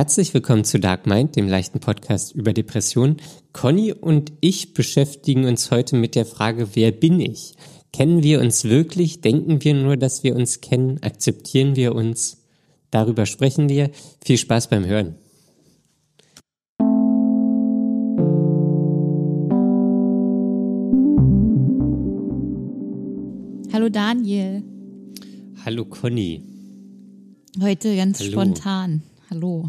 Herzlich willkommen zu Dark Mind, dem leichten Podcast über Depressionen. Conny und ich beschäftigen uns heute mit der Frage, wer bin ich? Kennen wir uns wirklich? Denken wir nur, dass wir uns kennen? Akzeptieren wir uns? Darüber sprechen wir. Viel Spaß beim Hören. Hallo Daniel. Hallo Conny. Heute ganz Hallo. spontan. Hallo.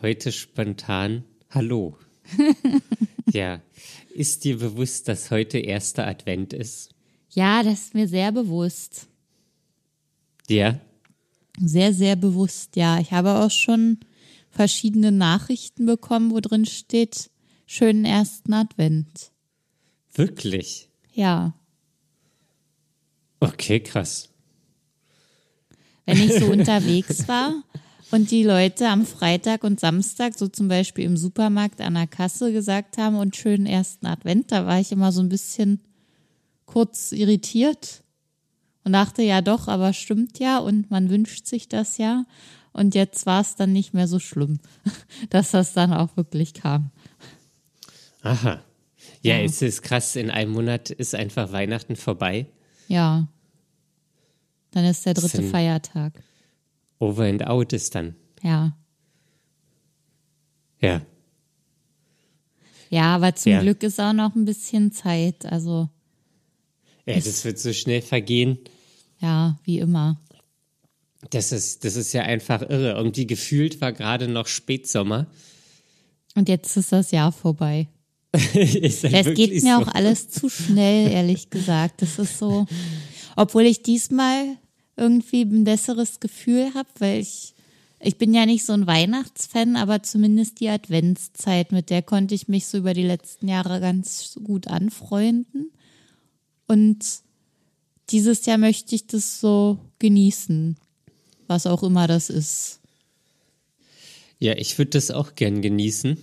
Heute spontan. Hallo. ja. Ist dir bewusst, dass heute erster Advent ist? Ja, das ist mir sehr bewusst. Ja. Sehr, sehr bewusst, ja. Ich habe auch schon verschiedene Nachrichten bekommen, wo drin steht, schönen ersten Advent. Wirklich? Ja. Okay, krass. Wenn ich so unterwegs war und die Leute am Freitag und Samstag, so zum Beispiel im Supermarkt an der Kasse gesagt haben und schönen ersten Advent, da war ich immer so ein bisschen kurz irritiert und dachte, ja doch, aber stimmt ja und man wünscht sich das ja. Und jetzt war es dann nicht mehr so schlimm, dass das dann auch wirklich kam. Aha. Ja, Ja. es ist krass, in einem Monat ist einfach Weihnachten vorbei. Ja. Dann ist der dritte Feiertag. Over and out ist dann. Ja. Ja. Ja, aber zum Ja. Glück ist auch noch ein bisschen Zeit. Also, Ja, das wird so schnell vergehen. ja, wie immer. Das ist, das ist ja einfach irre. Irgendwie gefühlt war gerade noch Spätsommer. Und jetzt ist das Jahr vorbei. ist Das wirklich geht mir so. auch alles zu schnell, ehrlich gesagt. Das ist so, obwohl ich diesmal irgendwie ein besseres Gefühl habe, weil ich, ich bin ja nicht so ein Weihnachtsfan, aber zumindest die Adventszeit, mit der konnte ich mich so über die letzten Jahre ganz gut anfreunden. Und dieses Jahr möchte ich das so genießen, was auch immer das ist. Ja, ich würde das auch gern genießen.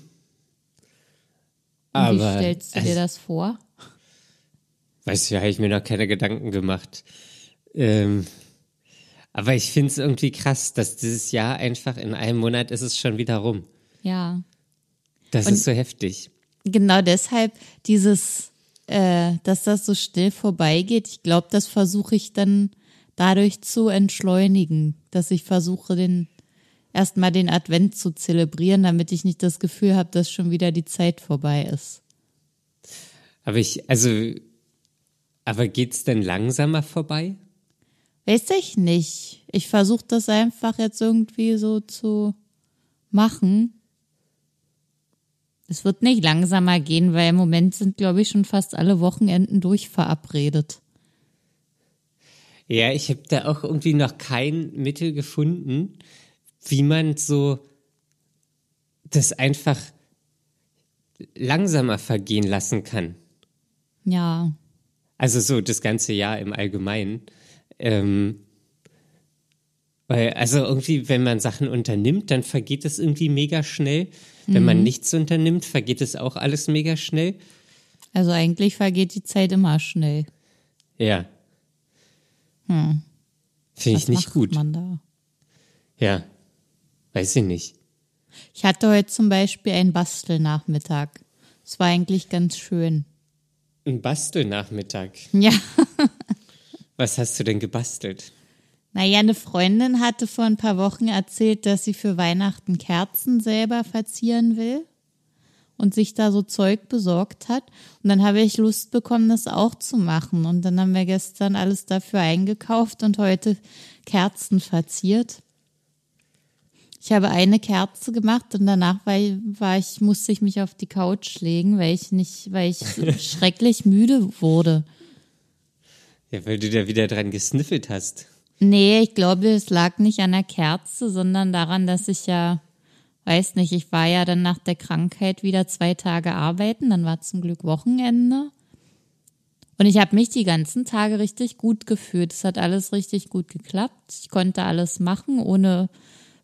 Aber, wie stellst du dir also, das vor? Weißt du, habe ich mir noch keine Gedanken gemacht. Ähm, aber ich finde es irgendwie krass, dass dieses Jahr einfach in einem Monat ist es schon wieder rum. Ja. Das Und- ist so heftig. genau deshalb dieses, äh, dass das so still vorbeigeht, ich glaube, das versuche ich dann dadurch zu entschleunigen, dass ich versuche, den erstmal den Advent zu zelebrieren, damit ich nicht das Gefühl habe, dass schon wieder die Zeit vorbei ist. Aber ich, also, aber geht's denn langsamer vorbei? Weiß ich nicht. Ich versuche das einfach jetzt irgendwie so zu machen. Es wird nicht langsamer gehen, weil im Moment sind, glaube ich, schon fast alle Wochenenden durchverabredet. Ja, ich habe da auch irgendwie noch kein Mittel gefunden, wie man so das einfach langsamer vergehen lassen kann. Ja, Also so das ganze Jahr im Allgemeinen. Ähm, weil, also irgendwie, wenn man Sachen unternimmt, dann vergeht es irgendwie mega schnell. Wenn man nichts unternimmt, vergeht es auch alles mega schnell. Also eigentlich vergeht die Zeit immer schnell. Ja. Finde ich nicht macht gut. man da? Ja. Weiß ich nicht. Ich hatte heute zum Beispiel einen Bastelnachmittag. Es war eigentlich ganz schön. Ein Bastelnachmittag. Ja. Was hast du denn gebastelt? Naja, eine Freundin hatte vor ein paar Wochen erzählt, dass sie für Weihnachten Kerzen selber verzieren will und sich da so Zeug besorgt hat. Und dann habe ich Lust bekommen, das auch zu machen. Und dann haben wir gestern alles dafür eingekauft und heute Kerzen verziert. Ich habe eine Kerze gemacht und danach war war ich, musste ich mich auf die Couch legen, weil ich nicht, weil ich schrecklich müde wurde. Ja, weil du da wieder dran gesniffelt hast. Nee, ich glaube, es lag nicht an der Kerze, sondern daran, dass ich ja, weiß nicht, ich war ja dann nach der Krankheit wieder zwei Tage arbeiten, dann war zum Glück Wochenende. Und ich habe mich die ganzen Tage richtig gut gefühlt. Es hat alles richtig gut geklappt. Ich konnte alles machen, ohne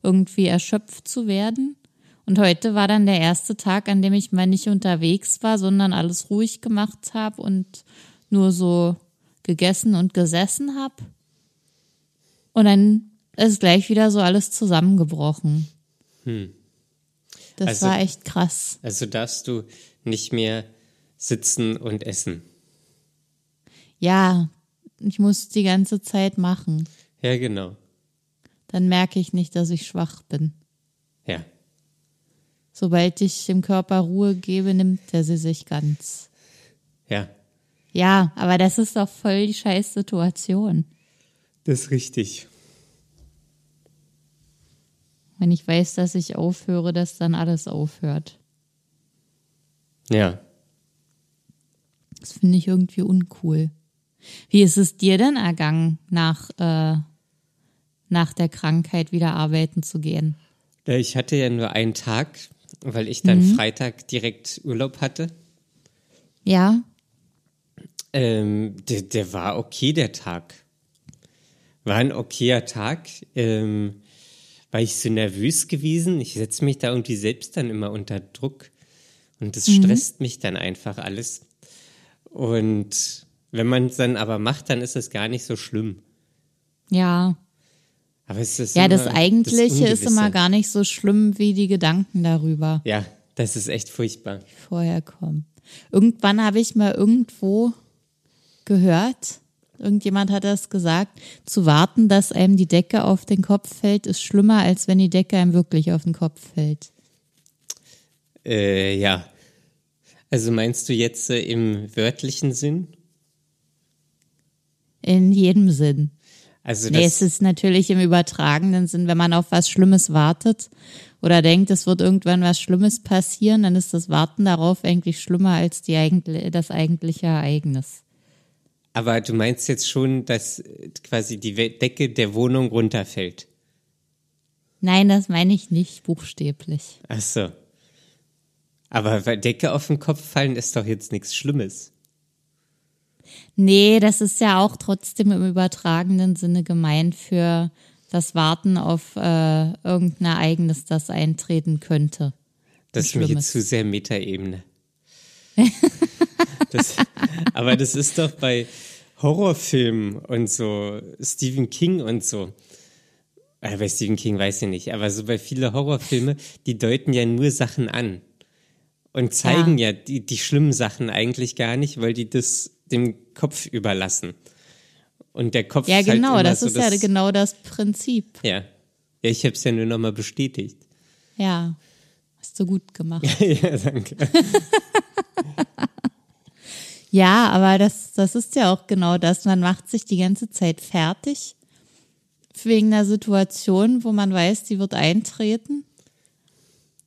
irgendwie erschöpft zu werden. Und heute war dann der erste Tag, an dem ich mal nicht unterwegs war, sondern alles ruhig gemacht habe und nur so gegessen und gesessen habe. Und dann ist gleich wieder so alles zusammengebrochen. Das Also- war echt krass. Also darfst du nicht mehr sitzen und essen. Ja, ich muss die ganze Zeit machen. Ja, genau. Dann merke ich nicht, dass ich schwach bin. Ja. Sobald ich dem Körper Ruhe gebe, nimmt er sie sich ganz. Ja. Ja, aber das ist doch voll die scheiß Situation. Das ist richtig. Wenn ich weiß, dass ich aufhöre, dass dann alles aufhört. Ja. Das finde ich irgendwie uncool. Wie ist es dir denn ergangen, nach, äh, nach der Krankheit wieder arbeiten zu gehen? Ja, Ich hatte ja nur einen Tag, weil ich dann Freitag direkt Urlaub hatte. Ja, Ähm, der, der war okay, der Tag. War ein okayer Tag. Ähm, war ich so nervös gewesen. Ich setze mich da irgendwie selbst dann immer unter Druck. Und das stresst mich dann einfach alles. Und wenn man es dann aber macht, dann ist es gar nicht so schlimm. ja. Aber es ist Ja, das Eigentliche ist immer gar nicht so schlimm wie die Gedanken darüber, Ja, das ist echt furchtbar. vorher kommen. Irgendwann habe ich mal irgendwo gehört, irgendjemand hat das gesagt, zu warten, dass einem die Decke auf den Kopf fällt, ist schlimmer, als wenn die Decke einem wirklich auf den Kopf fällt. Äh, ja. Also meinst du jetzt äh, im wörtlichen Sinn? In jedem Sinn. Also Nee, es ist natürlich im übertragenen Sinn, wenn man auf was Schlimmes wartet oder denkt, es wird irgendwann was Schlimmes passieren, dann ist das Warten darauf eigentlich schlimmer als die eigentlich, das eigentliche Ereignis. Aber du meinst jetzt schon, dass äh, quasi die Decke der Wohnung runterfällt. Nein, das meine ich nicht buchstäblich. Ach so. Aber weil Decke auf den Kopf fallen ist doch jetzt nichts Schlimmes. Nee, das ist ja auch trotzdem im übertragenen Sinne gemeint für das Warten auf äh, irgendein Ereignis, das eintreten könnte. Das ist mir jetzt zu sehr Metaebene. das, aber das ist doch bei Horrorfilmen und so, Stephen King und so. Äh, bei Stephen King weiß ich nicht, aber so bei viele Horrorfilme, die deuten ja nur Sachen an und zeigen ja, die, die schlimmen Sachen eigentlich gar nicht, weil die das dem Kopf überlassen. Und der Kopf Ja, halt genau, immer das so ist ja genau das Prinzip. Ja, ja ich habe es ja nur nochmal bestätigt. Ja, hast du gut gemacht. ja, danke. Ja, aber das, das ist ja auch genau das. Man macht sich die ganze Zeit fertig wegen einer Situation, wo man weiß, die wird eintreten.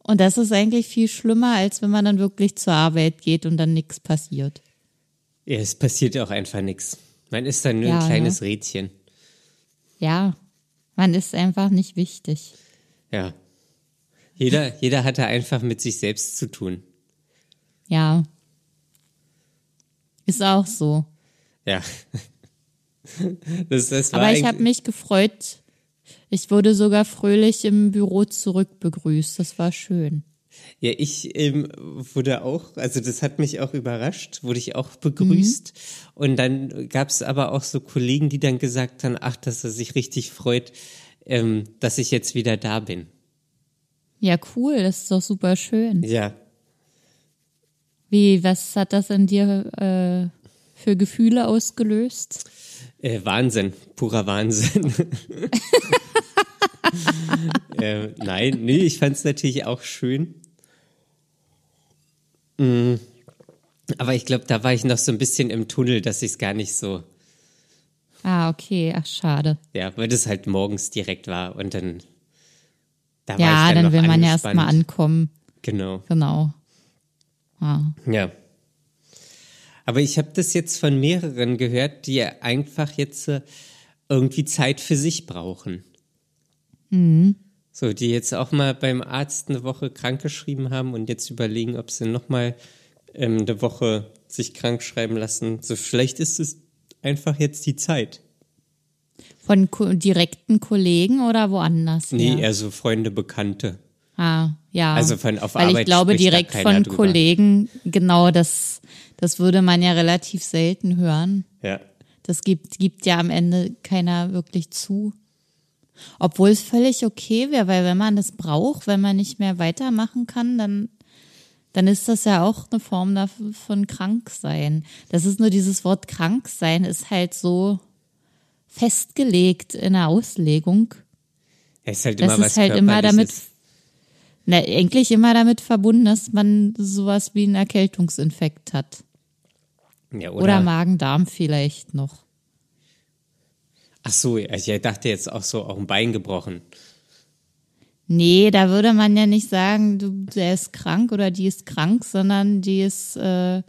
Und das ist eigentlich viel schlimmer, als wenn man dann wirklich zur Arbeit geht und dann nichts passiert. Ja, es passiert ja auch einfach nichts. Man ist dann nur Ja, ein kleines ne? Rädchen. Ja, man ist einfach nicht wichtig. Ja. Jeder, jeder hat da einfach mit sich selbst zu tun. Ja. Ist auch so. Ja. Das, das Aber ich habe mich gefreut. Ich wurde sogar fröhlich im Büro zurückbegrüßt. Das war schön. Ja, ich ähm, wurde auch, also das hat mich auch überrascht, wurde ich auch begrüßt. Und dann gab es aber auch so Kollegen, die dann gesagt haben, ach, dass er sich richtig freut, ähm, dass ich jetzt wieder da bin. Ja, cool. Das ist doch super schön. Ja. Wie, was hat das in dir äh, für Gefühle ausgelöst? Äh, Wahnsinn, purer Wahnsinn. äh, nein, nee, ich fand es natürlich auch schön. Mm, aber ich glaube, da war ich noch so ein bisschen im Tunnel, dass ich es gar nicht so, Ah, okay. Ach, schade. ja, weil das halt morgens direkt war und dann, da war Ja, ich dann, dann will man ja erst angespannt. mal ankommen. Genau, Genau. Ja. Aber ich habe das jetzt von mehreren gehört, die einfach jetzt irgendwie Zeit für sich brauchen. So, die jetzt auch mal beim Arzt eine Woche krankgeschrieben haben und jetzt überlegen, ob sie nochmal ähm, eine Woche sich krank schreiben lassen. So, vielleicht ist es einfach jetzt die Zeit. Von ko direkten Kollegen oder woanders? Nee, her? eher so Freunde, Bekannte. Ah, ja. Also von- auf Weil Arbeit ich glaube, direkt von drüber. Kollegen, genau, das, das würde man ja relativ selten hören. Ja. Das gibt, gibt ja am Ende keiner wirklich zu. Obwohl es völlig okay wäre, weil wenn man das braucht, wenn man nicht mehr weitermachen kann, dann, dann ist das ja auch eine Form davon krank sein. Das ist nur dieses Wort krank sein, ist halt so festgelegt in der Auslegung. Es ist halt immer das ist halt immer damit, Körperliches. Na, eigentlich immer damit verbunden, dass man sowas wie einen Erkältungsinfekt hat. Ja, Oder, oder, Magen-Darm vielleicht noch. Ach so, also ich dachte jetzt auch so, auch ein Bein gebrochen. Nee, da würde man ja nicht sagen, du, der ist krank oder die ist krank, sondern die ist, äh,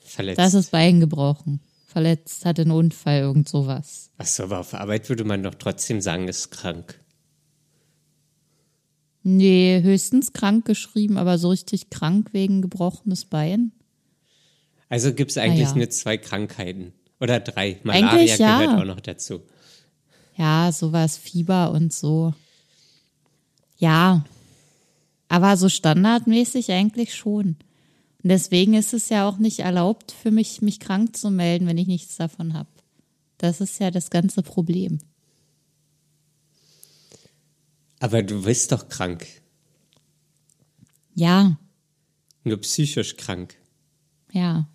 Verletzt. da ist das Bein gebrochen. Verletzt, hatte einen Unfall, irgend sowas. Ach so, aber auf Arbeit würde man doch trotzdem sagen, ist krank. Nee, höchstens krank geschrieben, aber so richtig krank wegen gebrochenes Bein. Also gibt es eigentlich ja. nur zwei Krankheiten. Oder drei. Malaria Eigentlich ja. gehört auch noch dazu. Ja, sowas, Fieber und so. Ja, aber so standardmäßig eigentlich schon. Und deswegen ist es ja auch nicht erlaubt für mich, mich krank zu melden, wenn ich nichts davon habe. Das ist ja das ganze Problem. Aber du bist doch krank. Ja, Nur psychisch krank. ja.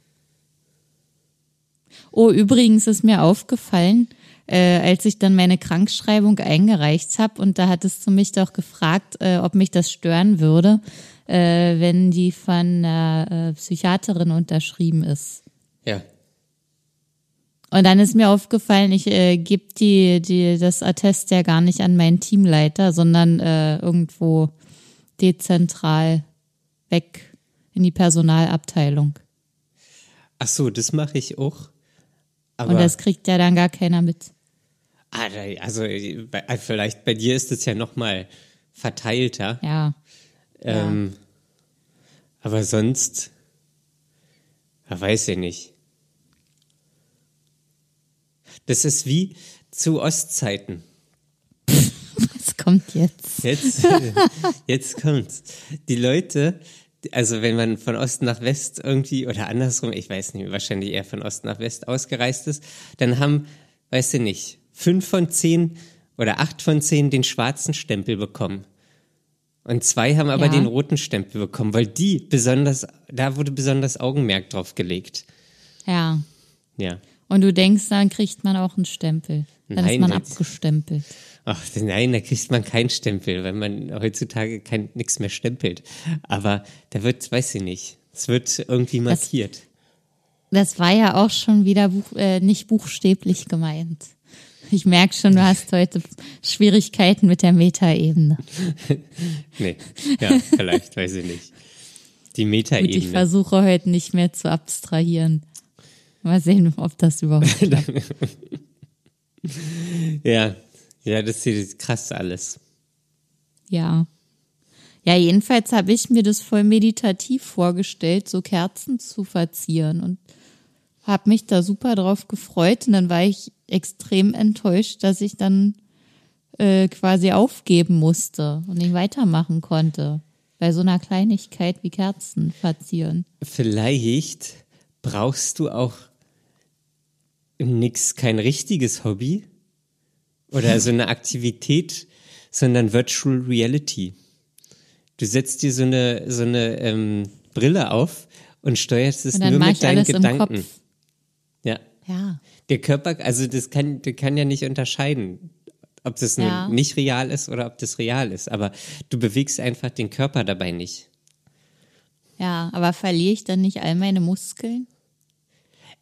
Oh, übrigens ist mir aufgefallen, äh, als ich dann meine Krankschreibung eingereicht habe und da hattest du mich doch gefragt, äh, ob mich das stören würde, äh, wenn die von einer äh, Psychiaterin unterschrieben ist. Ja. Und dann ist mir aufgefallen, ich äh, gebe die, die, das Attest ja gar nicht an meinen Teamleiter, sondern äh, irgendwo dezentral weg in die Personalabteilung. Ach so, das mache ich auch. Aber Und das kriegt ja dann gar keiner mit. ah, also äh, vielleicht bei dir ist es ja noch mal verteilter. Ja. Ähm, aber sonst, ja, weiß ich nicht. Das ist wie zu Ostzeiten. Was kommt jetzt? Jetzt, jetzt kommt's. Die Leute, also wenn man von Osten nach West irgendwie oder andersrum, ich weiß nicht, wahrscheinlich eher von Osten nach West ausgereist ist, dann haben, weißt du nicht, fünf von zehn oder acht von zehn den schwarzen Stempel bekommen. Und zwei haben aber Ja. den roten Stempel bekommen, weil die besonders, da wurde besonders Augenmerk drauf gelegt. Ja. Ja. Und du denkst, dann kriegt man auch einen Stempel. Dann Nein, ist man das- abgestempelt. Ach, nein, da kriegt man keinen Stempel, weil man heutzutage kein nichts mehr stempelt. Aber da wird, weiß ich nicht, es wird irgendwie markiert. Das war ja auch schon wieder buch, äh, nicht buchstäblich gemeint. Ich merke schon, du hast heute Schwierigkeiten mit der Metaebene. Nee, ja, vielleicht, weiß ich nicht. Die Gut, ich Metaebene. versuche heute nicht mehr zu abstrahieren. Mal sehen, ob das überhaupt klappt. Ja, ja, das ist krass alles. Ja. Ja, jedenfalls habe ich mir das voll meditativ vorgestellt, so Kerzen zu verzieren und habe mich da super drauf gefreut. Und dann war ich extrem enttäuscht, dass ich dann äh, quasi aufgeben musste und nicht weitermachen konnte. Bei so einer Kleinigkeit wie Kerzen verzieren. Vielleicht brauchst du auch nix, kein richtiges Hobby oder so eine Aktivität, sondern Virtual Reality. Du setzt dir so eine, so eine ähm, Brille auf und steuerst es Und nur mit deinen Gedanken. Ja. Ja. Der Körper, also das kann, der kann ja nicht unterscheiden, ob das Ja. nicht real ist oder ob das real ist. Aber du bewegst einfach den Körper dabei nicht. Ja, aber verliere ich dann nicht all meine Muskeln?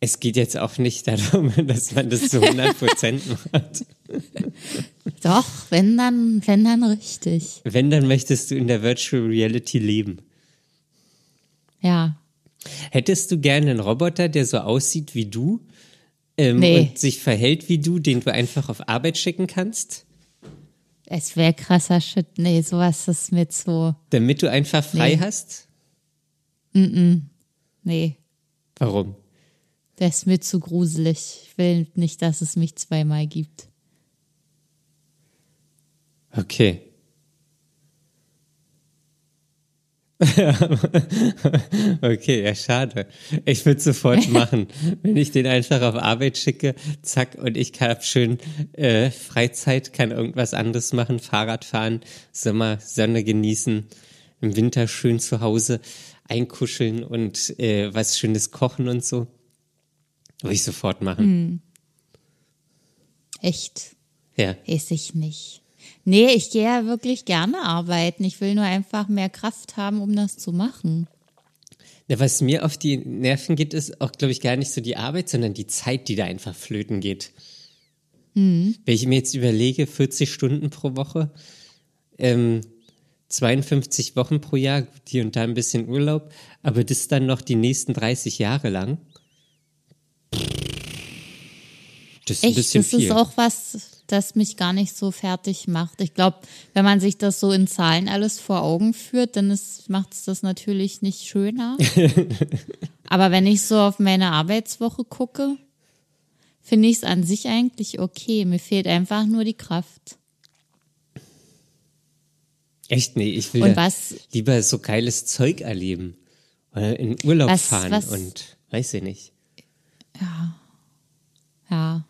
Es geht jetzt auch nicht darum, dass man das zu 100 Prozent macht. Doch, wenn dann, wenn dann richtig. Wenn, dann möchtest du in der Virtual Reality leben. Ja. Hättest du gerne einen Roboter, der so aussieht wie du ähm, Nee. und sich verhält wie du, den du einfach auf Arbeit schicken kannst, Es wäre krasser Shit. Nee, sowas ist mir zu. damit du einfach frei Nee. hast? Nee, Warum? Das ist mir zu gruselig. Ich will nicht, dass es mich zweimal gibt. Okay. okay, ja, schade. Ich würde sofort machen, wenn ich den einfach auf Arbeit schicke, zack, und ich habe schön äh, Freizeit, kann irgendwas anderes machen, Fahrrad fahren, Sommer, Sonne genießen, im Winter schön zu Hause einkuscheln und äh, was Schönes kochen und so. Würde ich sofort machen. Hm. Echt? Ja. Weiß ich nicht. Nee, ich gehe ja wirklich gerne arbeiten. Ich will nur einfach mehr Kraft haben, um das zu machen. Ja, was mir auf die Nerven geht, ist auch, glaube ich, gar nicht so die Arbeit, sondern die Zeit, die da einfach flöten geht. Mhm. Wenn ich mir jetzt überlege, 40 Stunden pro Woche, ähm, 52 Wochen pro Jahr, hier und da ein bisschen Urlaub, aber das dann noch die nächsten 30 Jahre lang. Das ist Echt, ein bisschen das viel. ist auch was, das mich gar nicht so fertig macht. Ich glaube, wenn man sich das so in Zahlen alles vor Augen führt, dann macht es das natürlich nicht schöner. Aber wenn ich so auf meine Arbeitswoche gucke, finde ich es an sich eigentlich okay. Mir fehlt einfach nur die Kraft. Echt? Nee, ich will was, lieber so geiles Zeug erleben. Oder in Urlaub was, fahren was, und weiß ich nicht. Ja. Ja.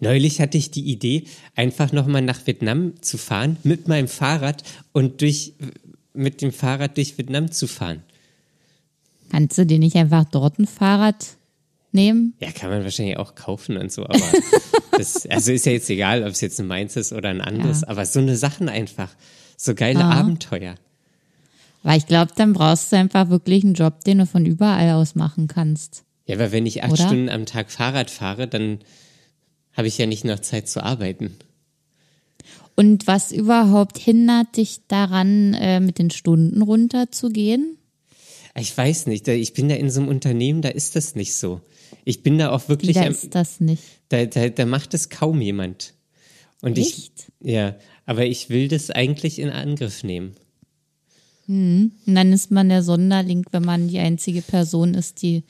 Neulich hatte ich die Idee, einfach nochmal nach Vietnam zu fahren mit meinem Fahrrad und durch, mit dem Fahrrad durch Vietnam zu fahren. Kannst du dir nicht einfach dort ein Fahrrad nehmen? Ja, kann man wahrscheinlich auch kaufen und so, aber das, also ist ja jetzt egal, ob es jetzt ein meins ist oder ein anderes, ja. aber so eine Sachen einfach, so geile Aha. Abenteuer. Weil ich glaube, dann brauchst du einfach wirklich einen Job, den du von überall aus machen kannst. Ja, aber wenn ich acht oder? Stunden am Tag Fahrrad fahre, dann habe ich ja nicht noch Zeit zu arbeiten. Und was überhaupt hindert dich daran, äh, mit den Stunden runterzugehen? Ich weiß nicht. Ich bin da in so einem Unternehmen, da ist das nicht so. Ich bin da auch wirklich. Da ist das nicht. Da, da, da macht es kaum jemand. Und Echt? ich. Ja, aber ich will das eigentlich in Angriff nehmen. Hm. Und dann ist man der Sonderling, wenn man die einzige Person ist, die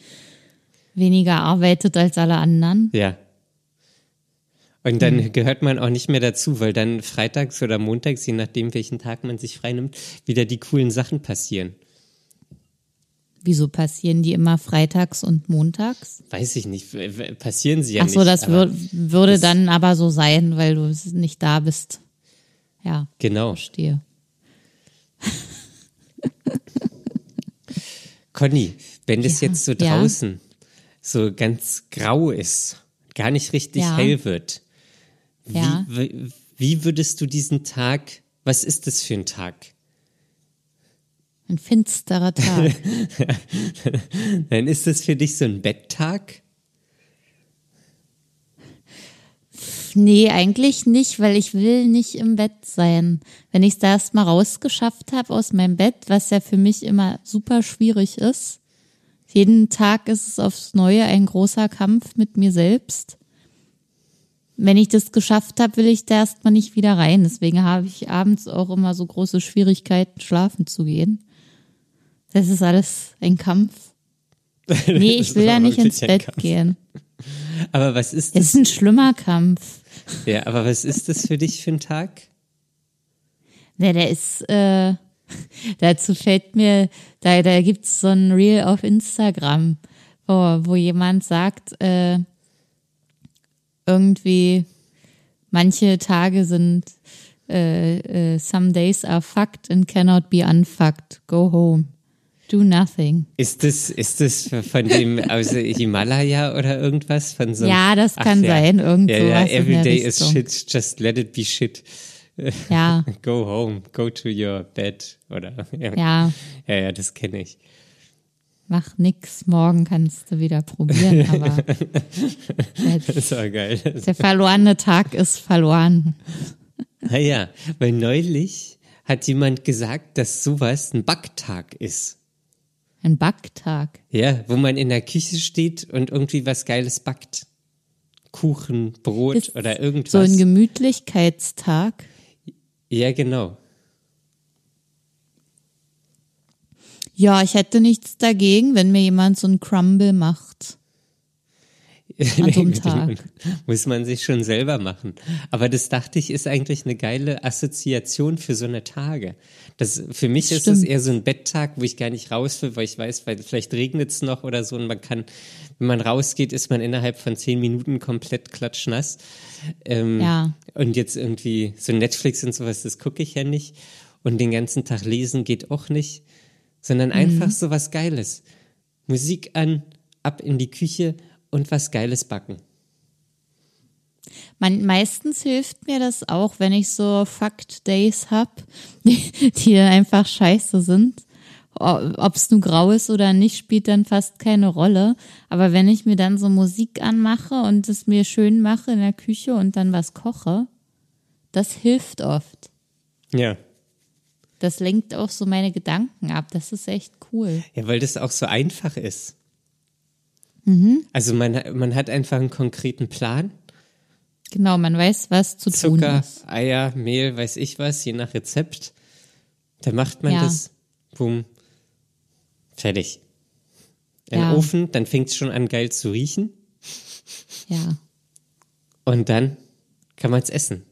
weniger arbeitet als alle anderen. Ja. Und dann mhm. gehört man auch nicht mehr dazu, weil dann freitags oder montags, je nachdem, welchen Tag man sich freinimmt, wieder die coolen Sachen passieren. Wieso passieren die immer freitags und montags? Weiß ich nicht. Passieren sie ja Ach so, nicht. Ach so, das wür würde das dann aber so sein, weil du nicht da bist. Ja. Genau. Verstehe. Conny, wenn das ja. jetzt so draußen ja. so ganz grau ist, gar nicht richtig ja. hell wird, ja. Wie, wie würdest du diesen Tag, was ist das für ein Tag? Ein finsterer Tag. Dann ist das für dich so ein Betttag? Nee, eigentlich nicht, weil ich will nicht im Bett sein. Wenn ich es da erstmal rausgeschafft habe aus meinem Bett, was ja für mich immer super schwierig ist. Jeden Tag ist es aufs Neue ein großer Kampf mit mir selbst wenn ich das geschafft habe, will ich da erstmal nicht wieder rein. Deswegen habe ich abends auch immer so große Schwierigkeiten, schlafen zu gehen. Das ist alles ein Kampf. Nee, ich will ja nicht ins Bett gehen. Aber was ist das? Es ist ein schlimmer Kampf. Ja, aber was ist das für dich für ein Tag? Ja, der ist, äh, dazu fällt mir, da, da gibt's so ein Reel auf Instagram, wo, wo jemand sagt, äh, irgendwie manche Tage sind äh, äh, some days are fucked and cannot be unfucked. Go home. Do nothing. Ist das, ist das von dem aus Himalaya oder irgendwas? Von so ja, das kann Ach, sein. Ja. Irgendwo ja, ja, every day is shit, just let it be shit. Ja. go home, go to your bed. Oder, ja. Ja, ja, ja das kenne ich mach nix, morgen kannst du wieder probieren, aber das auch geil. der verlorene Tag ist verloren. Naja, weil neulich hat jemand gesagt, dass sowas ein Backtag ist. Ein Backtag? Ja, wo man in der Küche steht und irgendwie was Geiles backt. Kuchen, Brot ist oder irgendwas. So ein Gemütlichkeitstag? Ja, genau. Ja, ich hätte nichts dagegen, wenn mir jemand so ein Crumble macht. an so einem Tag. Muss man sich schon selber machen. Aber das dachte ich, ist eigentlich eine geile Assoziation für so eine Tage. Das, für mich ist es eher so ein Betttag, wo ich gar nicht raus will, weil ich weiß, weil vielleicht regnet es noch oder so und man kann, wenn man rausgeht, ist man innerhalb von zehn Minuten komplett klatschnass. Ähm, Ja. Und jetzt irgendwie so Netflix und sowas, das gucke ich ja nicht. Und den ganzen Tag lesen geht auch nicht, sondern einfach so was Geiles. Musik an, ab in die Küche und was Geiles backen. Man, meistens hilft mir das auch, wenn ich so Fact Days hab, die, die einfach scheiße sind. Ob es nun grau ist oder nicht, spielt dann fast keine Rolle. Aber wenn ich mir dann so Musik anmache und es mir schön mache in der Küche und dann was koche, das hilft oft. Ja. Das lenkt auch so meine Gedanken ab. Das ist echt cool. Ja, weil das auch so einfach ist. Mhm. Also man, man hat einfach einen konkreten Plan. Genau, man weiß, was zu tun Zucker, ist. Eier, Mehl, weiß ich was, je nach Rezept. Da macht man Ja. das. Boom. Fertig. Ein Ja. Ofen, dann fängt es schon an geil zu riechen. Ja. Und dann kann man es essen.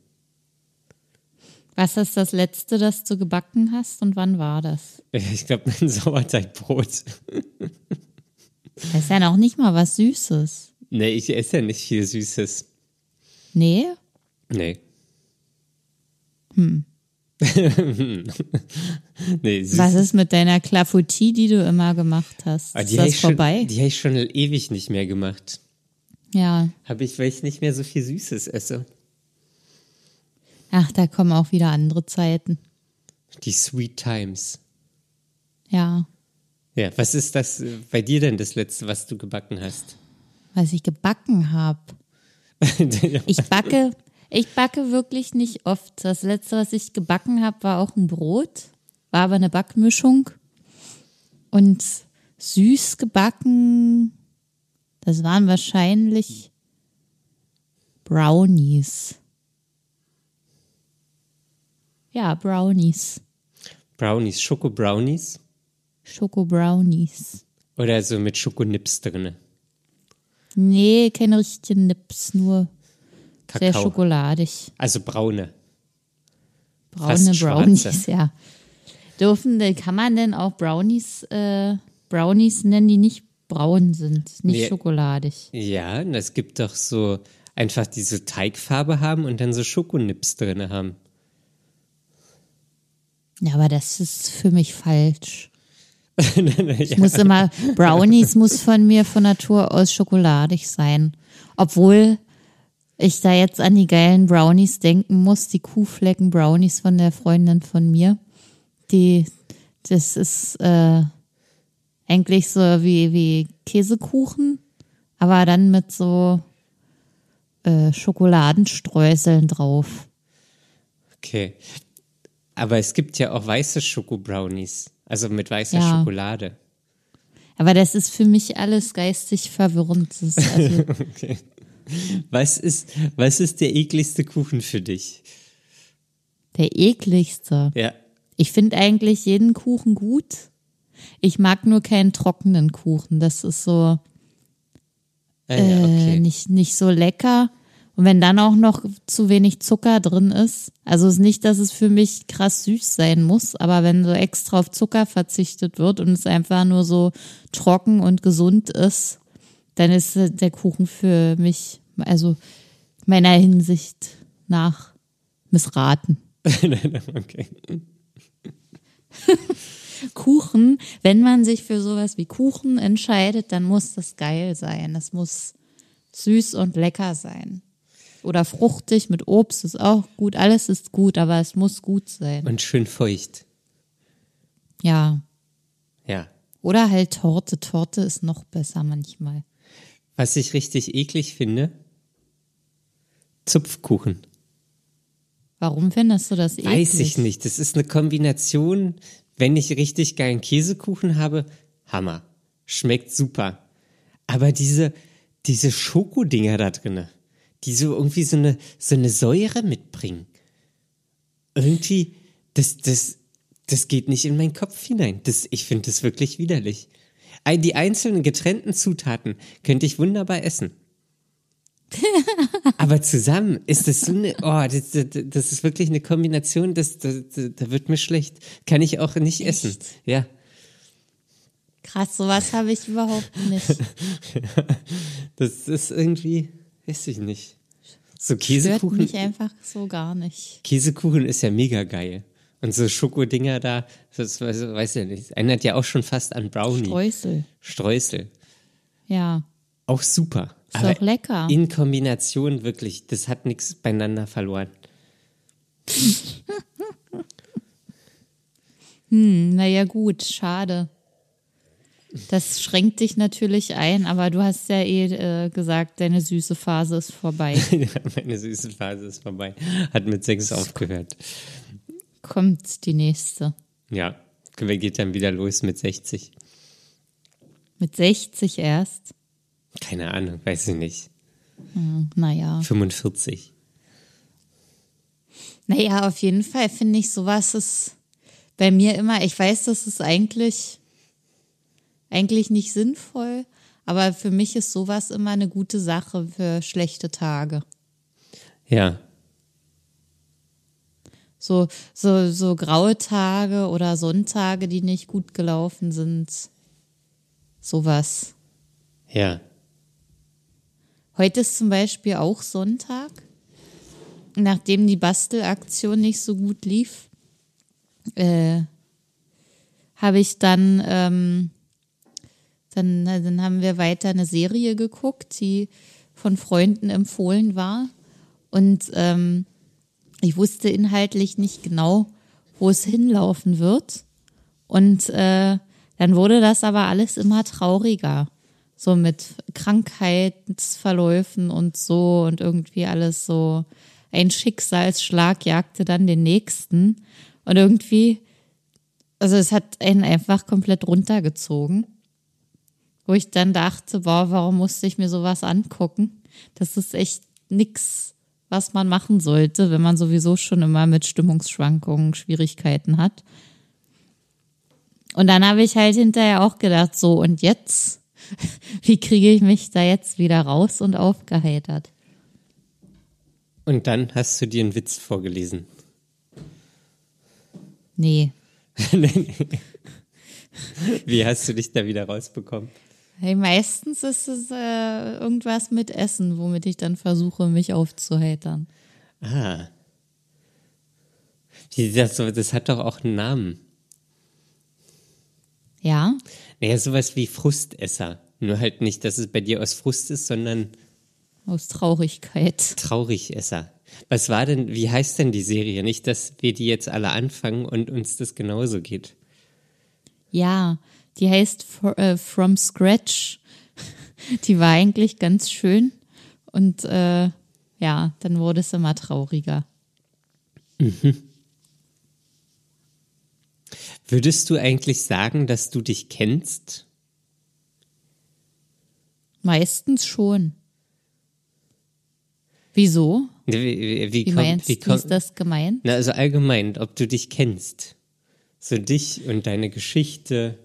Was ist das letzte, das du gebacken hast und wann war das? Ich glaube, mein Sauerteigbrot. Das ist ja noch nicht mal was Süßes. Nee, ich esse ja nicht viel Süßes. Nee? Nee. Hm. nee, süß. Was ist mit deiner Clafoutis, die du immer gemacht hast? Ah, Ist die hab das ich schon, vorbei? Die habe ich schon ewig nicht mehr gemacht. Ja. Habe ich, weil ich nicht mehr so viel Süßes esse. Ach, da kommen auch wieder andere Zeiten. Die Sweet Times. Ja. Ja, was ist das äh, bei dir denn das letzte, was du gebacken hast? Was ich gebacken habe. Ich backe, ich backe wirklich nicht oft. Das letzte, was ich gebacken habe, war auch ein Brot. War aber eine Backmischung. Und süß gebacken, das waren wahrscheinlich Brownies. Ja, Brownies. Brownies, Schoko-Brownies Schoko-Brownies. oder so mit Schokonips drinne? Nee, keine richtigen Nips, nur sehr Kakao. schokoladig. Also braune. Braune Brownies, ja. Dürfen, kann man denn auch Brownies, äh, Brownies nennen, die nicht braun sind, nicht Nee. schokoladig? Ja, und es gibt doch so einfach diese Teigfarbe haben und dann so Schokonips drinne haben. Ja, aber das ist für mich falsch. Ich muss immer, Brownies muss von mir von Natur aus schokoladig sein. Obwohl ich da jetzt an die geilen Brownies denken muss, die Kuhflecken Brownies von der Freundin von mir. Die, das ist äh, eigentlich so wie, wie Käsekuchen, aber dann mit so äh, Schokoladenstreuseln drauf. Okay. Aber es gibt ja auch weiße Schoko-Brownies. Also mit weißer Ja. Schokolade. Aber das ist für mich alles geistig verwirrend. Also, Okay. Was ist, was ist der ekligste Kuchen für dich? der ekligste. Ja. Ich finde eigentlich jeden Kuchen gut. Ich mag nur keinen trockenen Kuchen. Das ist so Ah, äh, okay. nicht, nicht so lecker. Und wenn dann auch noch zu wenig Zucker drin ist, also ist nicht, dass es für mich krass süß sein muss, aber wenn so extra auf Zucker verzichtet wird und es einfach nur so trocken und gesund ist, dann ist der Kuchen für mich, also meiner Hinsicht nach missraten. okay. Kuchen, wenn man sich für sowas wie Kuchen entscheidet, dann muss das geil sein. Das muss süß und lecker sein. Oder fruchtig mit Obst ist auch gut. Alles ist gut, aber es muss gut sein. Und schön feucht. Ja. Ja. Oder halt Torte. Torte ist noch besser manchmal. Was ich richtig eklig finde, Zupfkuchen. Warum findest du das eklig? Weiß ich nicht. Das ist eine Kombination, wenn ich richtig geilen Käsekuchen habe, Hammer. Schmeckt super. Aber diese, diese Schokodinger da drinne, die so irgendwie so eine, so eine Säure mitbringen. Irgendwie, das, das, das geht nicht in meinen Kopf hinein. Das, ich finde das wirklich widerlich. Die einzelnen getrennten Zutaten könnte ich wunderbar essen. Aber zusammen ist das so eine, oh, das, das, das ist wirklich eine Kombination, das, das, da wird mir schlecht. Kann ich auch nicht Echt? essen. Ja. Krass, sowas habe ich überhaupt nicht. Das ist irgendwie, weiß ich nicht. So Stört Käsekuchen. mich einfach so gar nicht. Käsekuchen ist ja mega geil. Und so Schokodinger da, das weiß, weiß ja nicht. Erinnert ja auch schon fast an Brownie. Streusel. Streusel. Ja. Auch super. Ist doch lecker. In Kombination wirklich, das hat nichts beieinander verloren. Hm, naja, gut, schade. Das schränkt dich natürlich ein, aber du hast ja eh äh, gesagt, deine süße Phase ist vorbei. Meine süße Phase ist vorbei. Hat mit sechs aufgehört. Kommt die nächste. Ja, wer geht dann wieder los mit 60? Mit 60 erst. Keine Ahnung, weiß ich nicht. Hm, naja. 45. Naja, auf jeden Fall finde ich, sowas ist bei mir immer, ich weiß, das ist eigentlich, eigentlich nicht sinnvoll, aber für mich ist sowas immer eine gute Sache für schlechte Tage. Ja, So, so, so graue Tage oder Sonntage, die nicht gut gelaufen sind. Sowas. ja. Heute ist zum Beispiel auch Sonntag. Nachdem die Bastelaktion nicht so gut lief, äh, habe ich dann, ähm, dann, dann haben wir weiter eine Serie geguckt, die von Freunden empfohlen war. Und ähm, ich wusste inhaltlich nicht genau, wo es hinlaufen wird. Und äh, dann wurde das aber alles immer trauriger. So mit Krankheitsverläufen und so und irgendwie alles so. Ein Schicksalsschlag jagte dann den nächsten. Und irgendwie, also es hat einen einfach komplett runtergezogen. Wo ich dann dachte, boah, warum musste ich mir sowas angucken? Das ist echt nix, was man machen sollte, wenn man sowieso schon immer mit Stimmungsschwankungen Schwierigkeiten hat. Und dann habe ich halt hinterher auch gedacht, so und jetzt, wie kriege ich mich da jetzt wieder raus und aufgeheitert? Und dann hast du dir einen Witz vorgelesen. Nee. Wie hast du dich da wieder rausbekommen? Hey, meistens ist es äh, irgendwas mit Essen, womit ich dann versuche, mich aufzuheitern. Ah. Das, das hat doch auch einen Namen. Ja? Naja, sowas wie Frustesser. Nur halt nicht, dass es bei dir aus Frust ist, sondern Aus Traurigkeit. Traurigesser. Was war denn, wie heißt denn die Serie? Nicht, dass wir die jetzt alle anfangen und uns das genauso geht. Ja, die heißt äh, From Scratch. Die war eigentlich ganz schön. Und äh, ja, dann wurde es immer trauriger. Würdest du eigentlich sagen, dass du dich kennst? Meistens schon. Wieso? Wie, wie, Wie kommt- meinst wie wie ist kommt- das gemeint? Na, also allgemein, ob du dich kennst. So dich und deine Geschichte.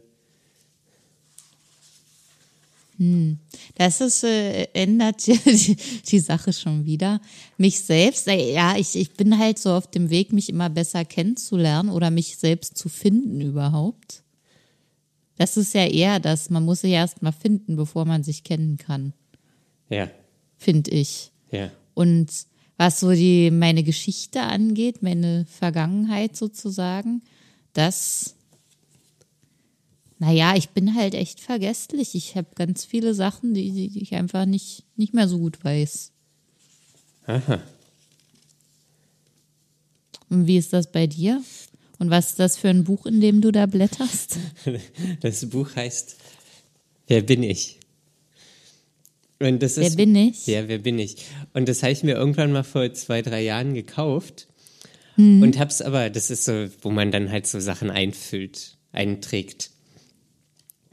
Das ist, äh, ändert die, die Sache schon wieder. Mich selbst, äh, ja, ich, ich bin halt so auf dem Weg, mich immer besser kennenzulernen oder mich selbst zu finden überhaupt. Das ist ja eher das, man muss sich erst mal finden, bevor man sich kennen kann, Ja, finde ich. ja. Und was so die, meine Geschichte angeht, meine Vergangenheit sozusagen, das, naja, ich bin halt echt vergesslich. Ich habe ganz viele Sachen, die, die ich einfach nicht, nicht mehr so gut weiß. Aha. Und wie ist das bei dir? Und was ist das für ein Buch, in dem du da blätterst? Das Buch heißt Wer bin ich? Und das Wer ist, bin ich? Ja, wer bin ich? Und das habe ich mir irgendwann mal vor zwei, drei Jahren gekauft. Mhm. Und hab's aber, das ist so, wo man dann halt so Sachen einfüllt, einträgt.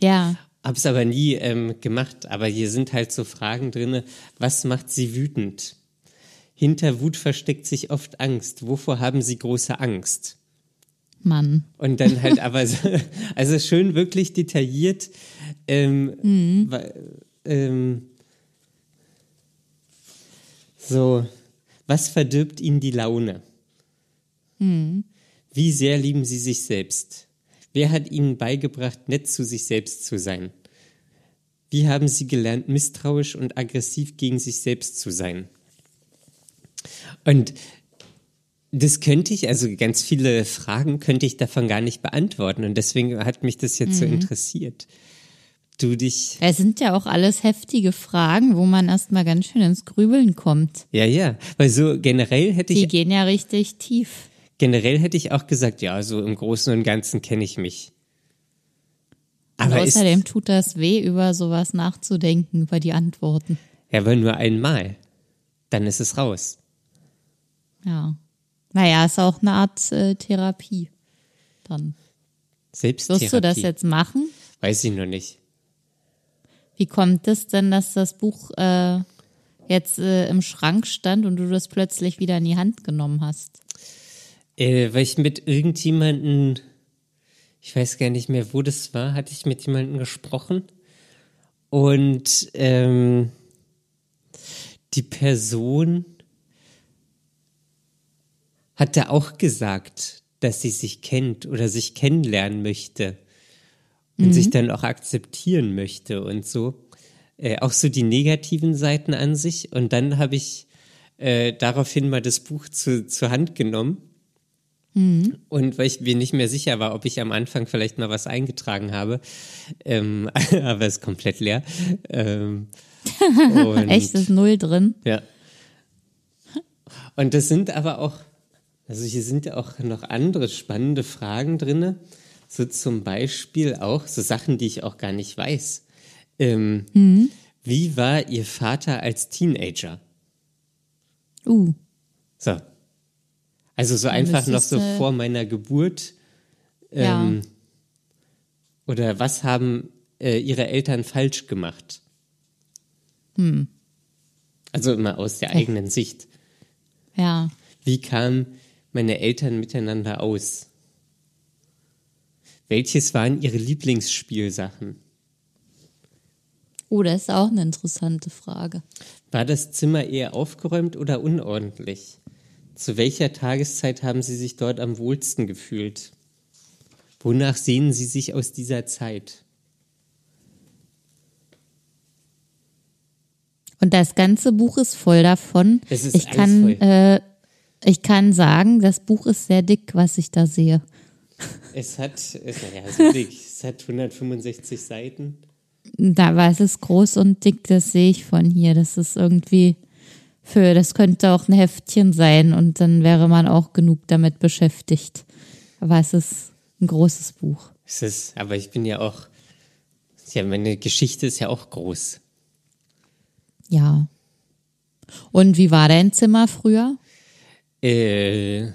Ja, Hab's aber nie ähm, gemacht. Aber hier sind halt so Fragen drinne. Was macht sie wütend? Hinter Wut versteckt sich oft Angst. Wovor haben sie große Angst? Mann. Und dann halt aber so, also schön wirklich detailliert, ähm, Mhm. ähm, So, was verdirbt Ihnen die Laune? Wie sehr lieben Sie sich selbst? Wer hat Ihnen beigebracht, nett zu sich selbst zu sein? Wie haben Sie gelernt, misstrauisch und aggressiv gegen sich selbst zu sein? Und das könnte ich, also ganz viele Fragen könnte ich davon gar nicht beantworten. Und deswegen hat mich das jetzt so interessiert. Du dich. Es sind ja auch alles heftige Fragen, wo man erstmal ganz schön ins Grübeln kommt. Ja, ja. Weil so generell hätte Die ich, gehen ja richtig tief. Generell hätte ich auch gesagt, ja, so im Großen und Ganzen kenne ich mich. Und Aber ist, außerdem tut das weh, über sowas nachzudenken, über die Antworten. ja, aber nur einmal. Dann ist es raus. Ja. Naja, ist auch eine Art äh, Therapie. Dann. Selbsttherapie. Wirst du das jetzt machen? Weiß ich noch nicht. Wie kommt es denn, dass das Buch äh, jetzt äh, im Schrank stand und du das plötzlich wieder in die Hand genommen hast? Äh, weil ich mit irgendjemanden, ich weiß gar nicht mehr, wo das war, hatte ich mit jemandem gesprochen. Und ähm, die Person hatte auch gesagt, dass sie sich kennt oder sich kennenlernen möchte und sich dann auch akzeptieren möchte und so. Äh, auch so die negativen Seiten an sich. Und dann habe ich äh, daraufhin mal das Buch zu, zur Hand genommen. Und weil ich mir nicht mehr sicher war, ob ich am Anfang vielleicht mal was eingetragen habe, ähm, aber es ist komplett leer. Ähm, Echt, ist null drin. Ja. Und das sind aber auch, also hier sind ja auch noch andere spannende Fragen drinne. So zum Beispiel auch so Sachen, die ich auch gar nicht weiß. Ähm, Wie war Ihr Vater als Teenager? Uh, So. Also so einfach noch so vor meiner Geburt. Ja. Ähm, Oder was haben äh, Ihre Eltern falsch gemacht? Hm. Also immer aus der eigenen Sicht. ja. Wie kamen meine Eltern miteinander aus? Welches waren ihre Lieblingsspielsachen? Oh, das ist auch eine interessante Frage. War das Zimmer eher aufgeräumt oder unordentlich? Zu welcher Tageszeit haben Sie sich dort am wohlsten gefühlt? Wonach sehnen Sie sich aus dieser Zeit? Und das ganze Buch ist voll davon. Es ist ich kann, voll. äh, ich kann sagen, das Buch ist sehr dick, was ich da sehe. Es hat, es, naja, so dick, es hat 165 Seiten. Da war es ist groß und dick, das sehe ich von hier. Das ist irgendwie für, das könnte auch ein Heftchen sein und dann wäre man auch genug damit beschäftigt. Aber es ist ein großes Buch. Es ist, aber ich bin ja auch, ja, meine Geschichte ist ja auch groß. Ja. Und wie war dein Zimmer früher? Äh,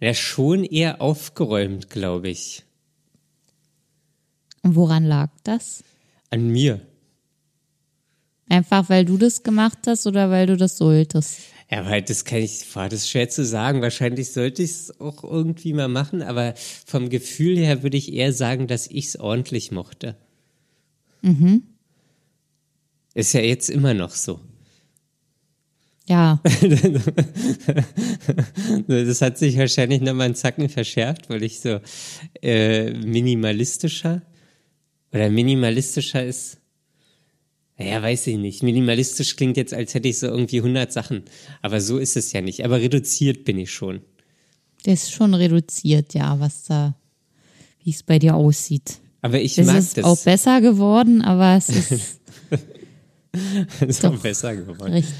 ja, schon eher aufgeräumt, glaube ich. Und woran lag das? An mir. Einfach weil du das gemacht hast oder weil du das solltest? Ja, weil das kann ich, war das schwer zu sagen. Wahrscheinlich sollte ich es auch irgendwie mal machen, aber vom Gefühl her würde ich eher sagen, dass ich es ordentlich mochte. Mhm. Ist ja jetzt immer noch so. Ja, Das hat sich wahrscheinlich nochmal einen Zacken verschärft, weil ich so äh, minimalistischer oder minimalistischer ist. Naja, weiß ich nicht. Minimalistisch klingt jetzt, als hätte ich so irgendwie 100 Sachen. Aber so ist es ja nicht. Aber reduziert bin ich schon. der ist schon reduziert, ja, was da, wie es bei dir aussieht. Aber ich Es mag ist das. auch besser geworden, aber es ist ist auch besser geworden. recht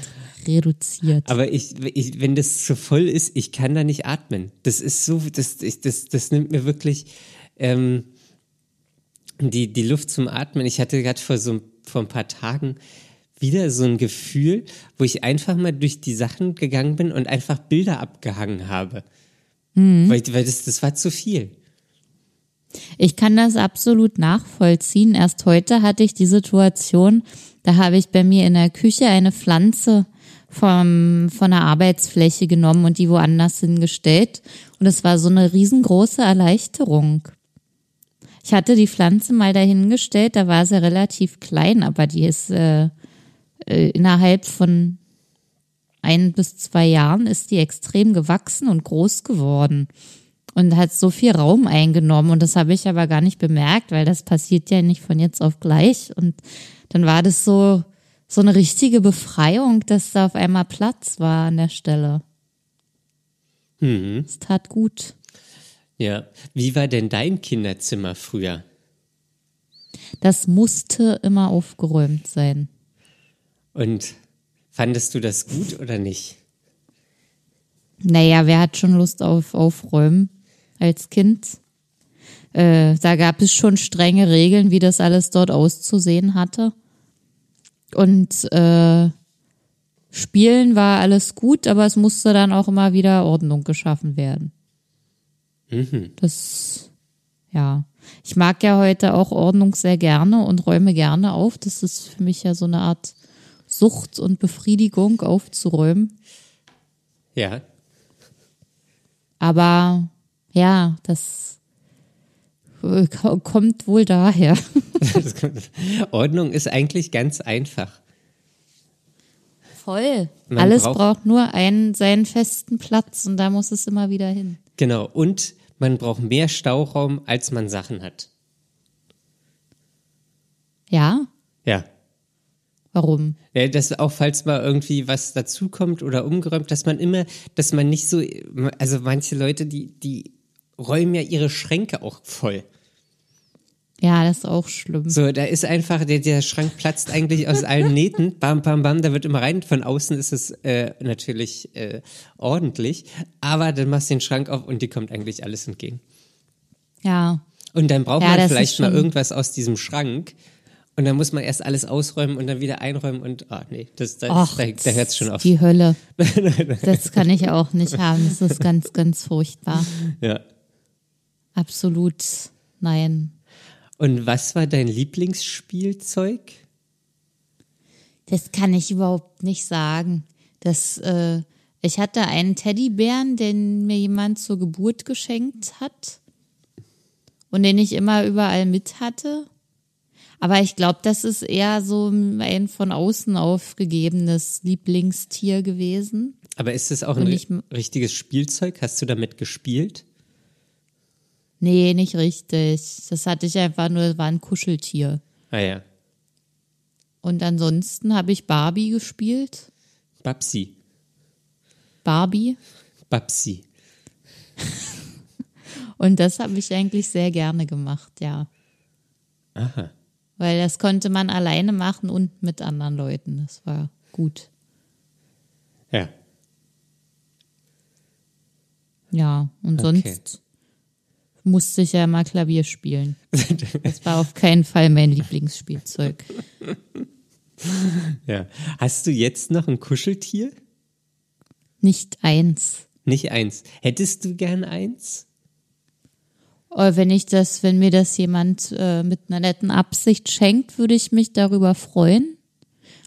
reduziert. Aber ich, ich, wenn das zu voll ist, ich kann da nicht atmen. Das ist so, das, ich, das, das nimmt mir wirklich ähm, die, die Luft zum Atmen. Ich hatte gerade vor so vor ein paar Tagen wieder so ein Gefühl, wo ich einfach mal durch die Sachen gegangen bin und einfach Bilder abgehangen habe. Weil, weil das, das war zu viel. Ich kann das absolut nachvollziehen. Erst heute hatte ich die Situation, da habe ich bei mir in der Küche eine Pflanze vom, von der Arbeitsfläche genommen und die woanders hingestellt. Und es war so eine riesengroße Erleichterung. Ich hatte die Pflanze mal dahingestellt, da war sie relativ klein, aber die ist äh, äh, innerhalb von ein bis zwei Jahren ist die extrem gewachsen und groß geworden und hat so viel Raum eingenommen und das habe ich aber gar nicht bemerkt, weil das passiert ja nicht von jetzt auf gleich und dann war das so so eine richtige Befreiung, dass da auf einmal Platz war an der Stelle. Mhm. Es tat gut. Ja. Wie war denn dein Kinderzimmer früher? Das musste immer aufgeräumt sein. Und fandest du das gut oder nicht? Naja, wer hat schon Lust auf Aufräumen als Kind? Äh, da gab es schon strenge Regeln, wie das alles dort auszusehen hatte. Und äh, Spielen war alles gut, aber es musste dann auch immer wieder Ordnung geschaffen werden. Mhm. Das, ja. Ich mag ja heute auch Ordnung sehr gerne und räume gerne auf. Das ist für mich ja so eine Art Sucht und Befriedigung aufzuräumen. Ja. Aber ja, das äh, kommt wohl daher. Ordnung ist eigentlich ganz einfach. Voll. Man Alles braucht- braucht nur einen seinen festen Platz und da muss es immer wieder hin. Genau. Und man braucht mehr Stauraum, als man Sachen hat. Ja? Ja. Warum? Ja, dass auch falls mal irgendwie was dazukommt oder umgeräumt, dass man immer, dass man nicht so, also manche Leute, die, die räumen ja ihre Schränke auch voll. Ja, das ist auch schlimm. So, da ist einfach, der, der Schrank platzt eigentlich aus allen Nähten. Bam, bam, bam, da wird immer rein. Von außen ist es äh, natürlich äh, ordentlich. Aber dann machst du den Schrank auf und dir kommt eigentlich alles entgegen. Ja. Und dann braucht Ja, man vielleicht mal irgendwas aus diesem Schrank. Und dann muss man erst alles ausräumen und dann wieder einräumen und, ah, nee, das, das, Ach, da, da hört's schon auf. Die Hölle. Das kann ich auch nicht haben. Das ist ganz, ganz furchtbar. Ja. Absolut. Nein. Und was war dein Lieblingsspielzeug? Das kann ich überhaupt nicht sagen. Das, äh, ich hatte einen Teddybären, den mir jemand zur Geburt geschenkt hat und den ich immer überall mit hatte. Aber ich glaube, das ist eher so ein von außen aufgegebenes Lieblingstier gewesen. Aber ist es auch ein Und ich- richtiges Spielzeug? Hast du damit gespielt? Nee, nicht richtig. Das hatte ich einfach nur, war ein Kuscheltier. Ah ja. Und ansonsten habe ich Barbie gespielt. Babsi. Barbie. Babsi. Und das habe ich eigentlich sehr gerne gemacht, ja. Aha. Weil das konnte man alleine machen und mit anderen Leuten. Das war gut. Ja. Ja, und Okay. sonst musste ich ja mal Klavier spielen. Das war auf keinen Fall mein Lieblingsspielzeug. Ja. Hast du jetzt noch ein Kuscheltier? Nicht eins. Nicht eins. Hättest du gern eins? Aber wenn ich das, wenn mir das jemand äh, mit einer netten Absicht schenkt, würde ich mich darüber freuen.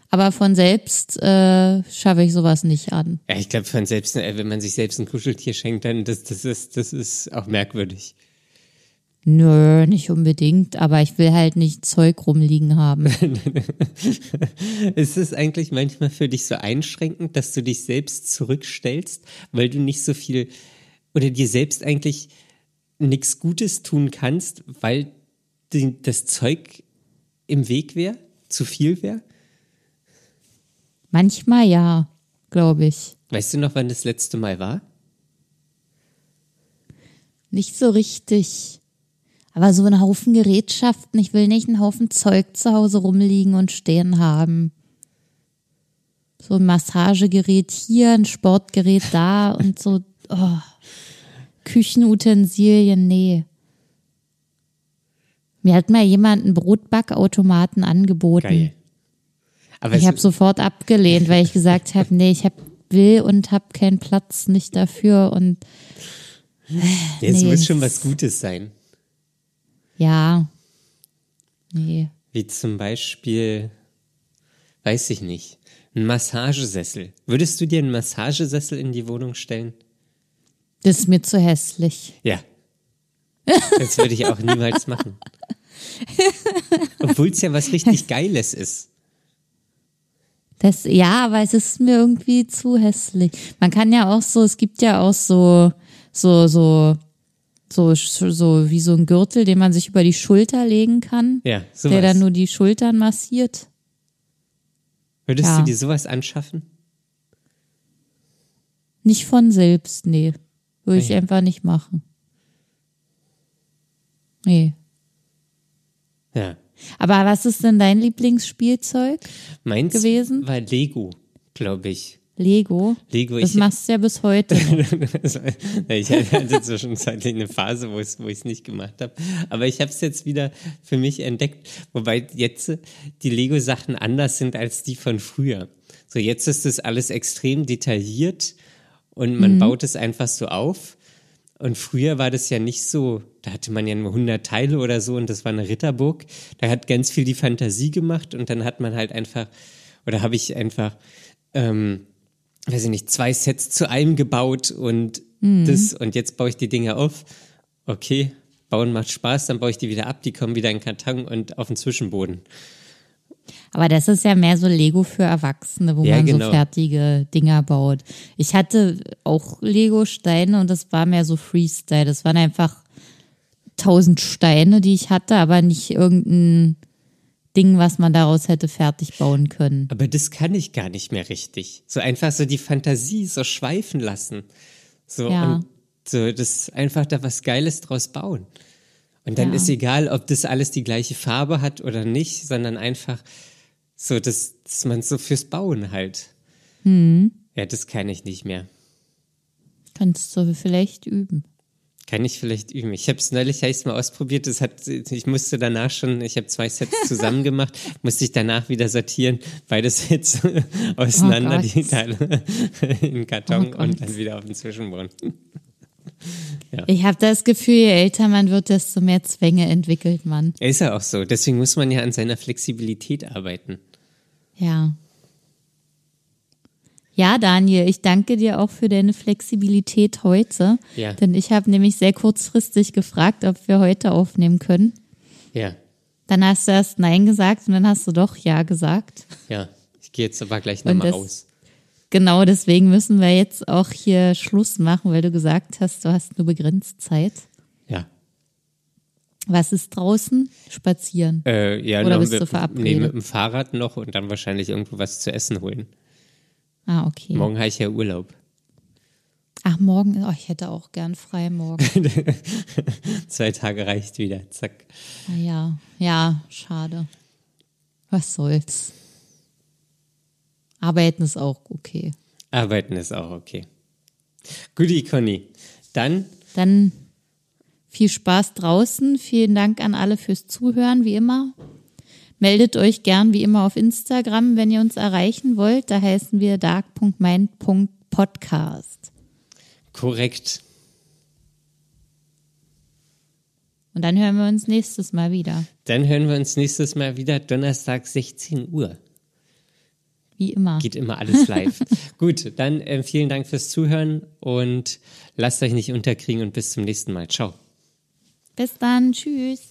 Aber von selbst äh, schaffe ich sowas nicht an. Ja, ich glaube, von selbst, äh, wenn man sich selbst ein Kuscheltier schenkt, dann das, das ist, das ist auch merkwürdig. Nö, nicht unbedingt, aber ich will halt nicht Zeug rumliegen haben. Ist es eigentlich manchmal für dich so einschränkend, dass du dich selbst zurückstellst, weil du nicht so viel oder dir selbst eigentlich nichts Gutes tun kannst, weil die, das Zeug im Weg wäre, zu viel wäre? Manchmal ja, glaube ich. Weißt du noch, wann das letzte Mal war? Nicht so richtig. Aber so ein Haufen Gerätschaften, ich will nicht einen Haufen Zeug zu Hause rumliegen und stehen haben. So ein Massagegerät hier, ein Sportgerät da und so oh, Küchenutensilien, nee. Mir hat mal jemand einen Brotbackautomaten angeboten. Geil. Aber Ich es- habe sofort abgelehnt, weil ich gesagt habe, nee, ich hab, will und habe keinen Platz nicht dafür und jetzt nee, muss es- schon was Gutes sein. Ja, nee. Wie zum Beispiel, weiß ich nicht, ein Massagesessel. Würdest du dir einen Massagesessel in die Wohnung stellen? Das ist mir zu hässlich. Ja. Das würde ich auch niemals machen. Obwohl es ja was richtig Geiles ist. Das, ja, aber es ist mir irgendwie zu hässlich. Man kann ja auch so, es gibt ja auch so, so, so, so, so wie so ein Gürtel, den man sich über die Schulter legen kann. Ja, sowas. Der dann nur die Schultern massiert. Würdest ja. du dir sowas anschaffen? Nicht von selbst, nee. Würde ich einfach nicht machen. Nee. Ja. Aber was ist denn dein Lieblingsspielzeug Meins gewesen? war Lego, glaube ich. Lego? Lego. Das ich, machst du ja bis heute. ich hatte zwischenzeitlich eine Phase, wo ich es wo nicht gemacht habe. Aber ich habe es jetzt wieder für mich entdeckt, wobei jetzt die Lego-Sachen anders sind als die von früher. So, jetzt ist das alles extrem detailliert und man mhm. baut es einfach so auf. Und früher war das ja nicht so, da hatte man ja nur 100 Teile oder so und das war eine Ritterburg. Da hat ganz viel die Fantasie gemacht und dann hat man halt einfach, oder habe ich einfach, ähm, weiß ich nicht, zwei Sets zu einem gebaut und mhm. das und jetzt baue ich die Dinge auf. Okay, bauen macht Spaß, dann baue ich die wieder ab, die kommen wieder in den Karton und auf den Zwischenboden. Aber das ist ja mehr so Lego für Erwachsene, wo ja, man genau. so fertige Dinger baut. Ich hatte auch Lego-Steine und das war mehr so Freestyle. Das waren einfach tausend Steine, die ich hatte, aber nicht irgendein Ding, was man daraus hätte fertig bauen können. Aber das kann ich gar nicht mehr richtig. So einfach so die Fantasie so schweifen lassen. So ja. und so das einfach da was Geiles draus bauen. Und dann ja. ist egal, ob das alles die gleiche Farbe hat oder nicht, sondern einfach so, dass, dass man so fürs Bauen halt. Hm. Ja, das kann ich nicht mehr. Kannst du vielleicht üben. Kann ich vielleicht üben. Ich habe es neulich heißt mal ausprobiert. Das hat, ich musste danach schon, ich habe zwei Sets zusammen gemacht, musste ich danach wieder sortieren, beide Sets auseinander, oh die Teile in Karton oh und dann wieder auf den Zwischenboden. Ja. Ich habe das Gefühl, je älter man wird, desto mehr Zwänge entwickelt man. Ist ja auch so. Deswegen muss man ja an seiner Flexibilität arbeiten. Ja. Ja, Daniel, ich danke dir auch für deine Flexibilität heute. Ja. Denn ich habe nämlich sehr kurzfristig gefragt, ob wir heute aufnehmen können. Ja. Dann hast du erst Nein gesagt und dann hast du doch Ja gesagt. Ja, ich gehe jetzt aber gleich nochmal raus. Genau, deswegen müssen wir jetzt auch hier Schluss machen, weil du gesagt hast, du hast nur begrenzt Zeit. Ja. Was ist draußen? Spazieren. Äh, ja, Oder bist du verabredet? Nee, mit dem Fahrrad noch und dann wahrscheinlich irgendwo was zu essen holen. Ah, okay. Morgen habe ich ja Urlaub. Ach, morgen, oh, ich hätte auch gern frei morgen. Zwei Tage reicht wieder, zack. Ah, ja, ja, schade. Was soll's. Arbeiten ist auch okay. Arbeiten ist auch okay. Guti, Conny. Dann. Dann viel Spaß draußen. Vielen Dank an alle fürs Zuhören, wie immer. Meldet euch gern wie immer auf Instagram, wenn ihr uns erreichen wollt. Da heißen wir dark.mind.podcast. Korrekt. Und dann hören wir uns nächstes Mal wieder. Dann hören wir uns nächstes Mal wieder Donnerstag 16 Uhr. Wie immer. Geht immer alles live. Gut, dann äh, vielen Dank fürs Zuhören und lasst euch nicht unterkriegen und bis zum nächsten Mal. Ciao. Bis dann. Tschüss.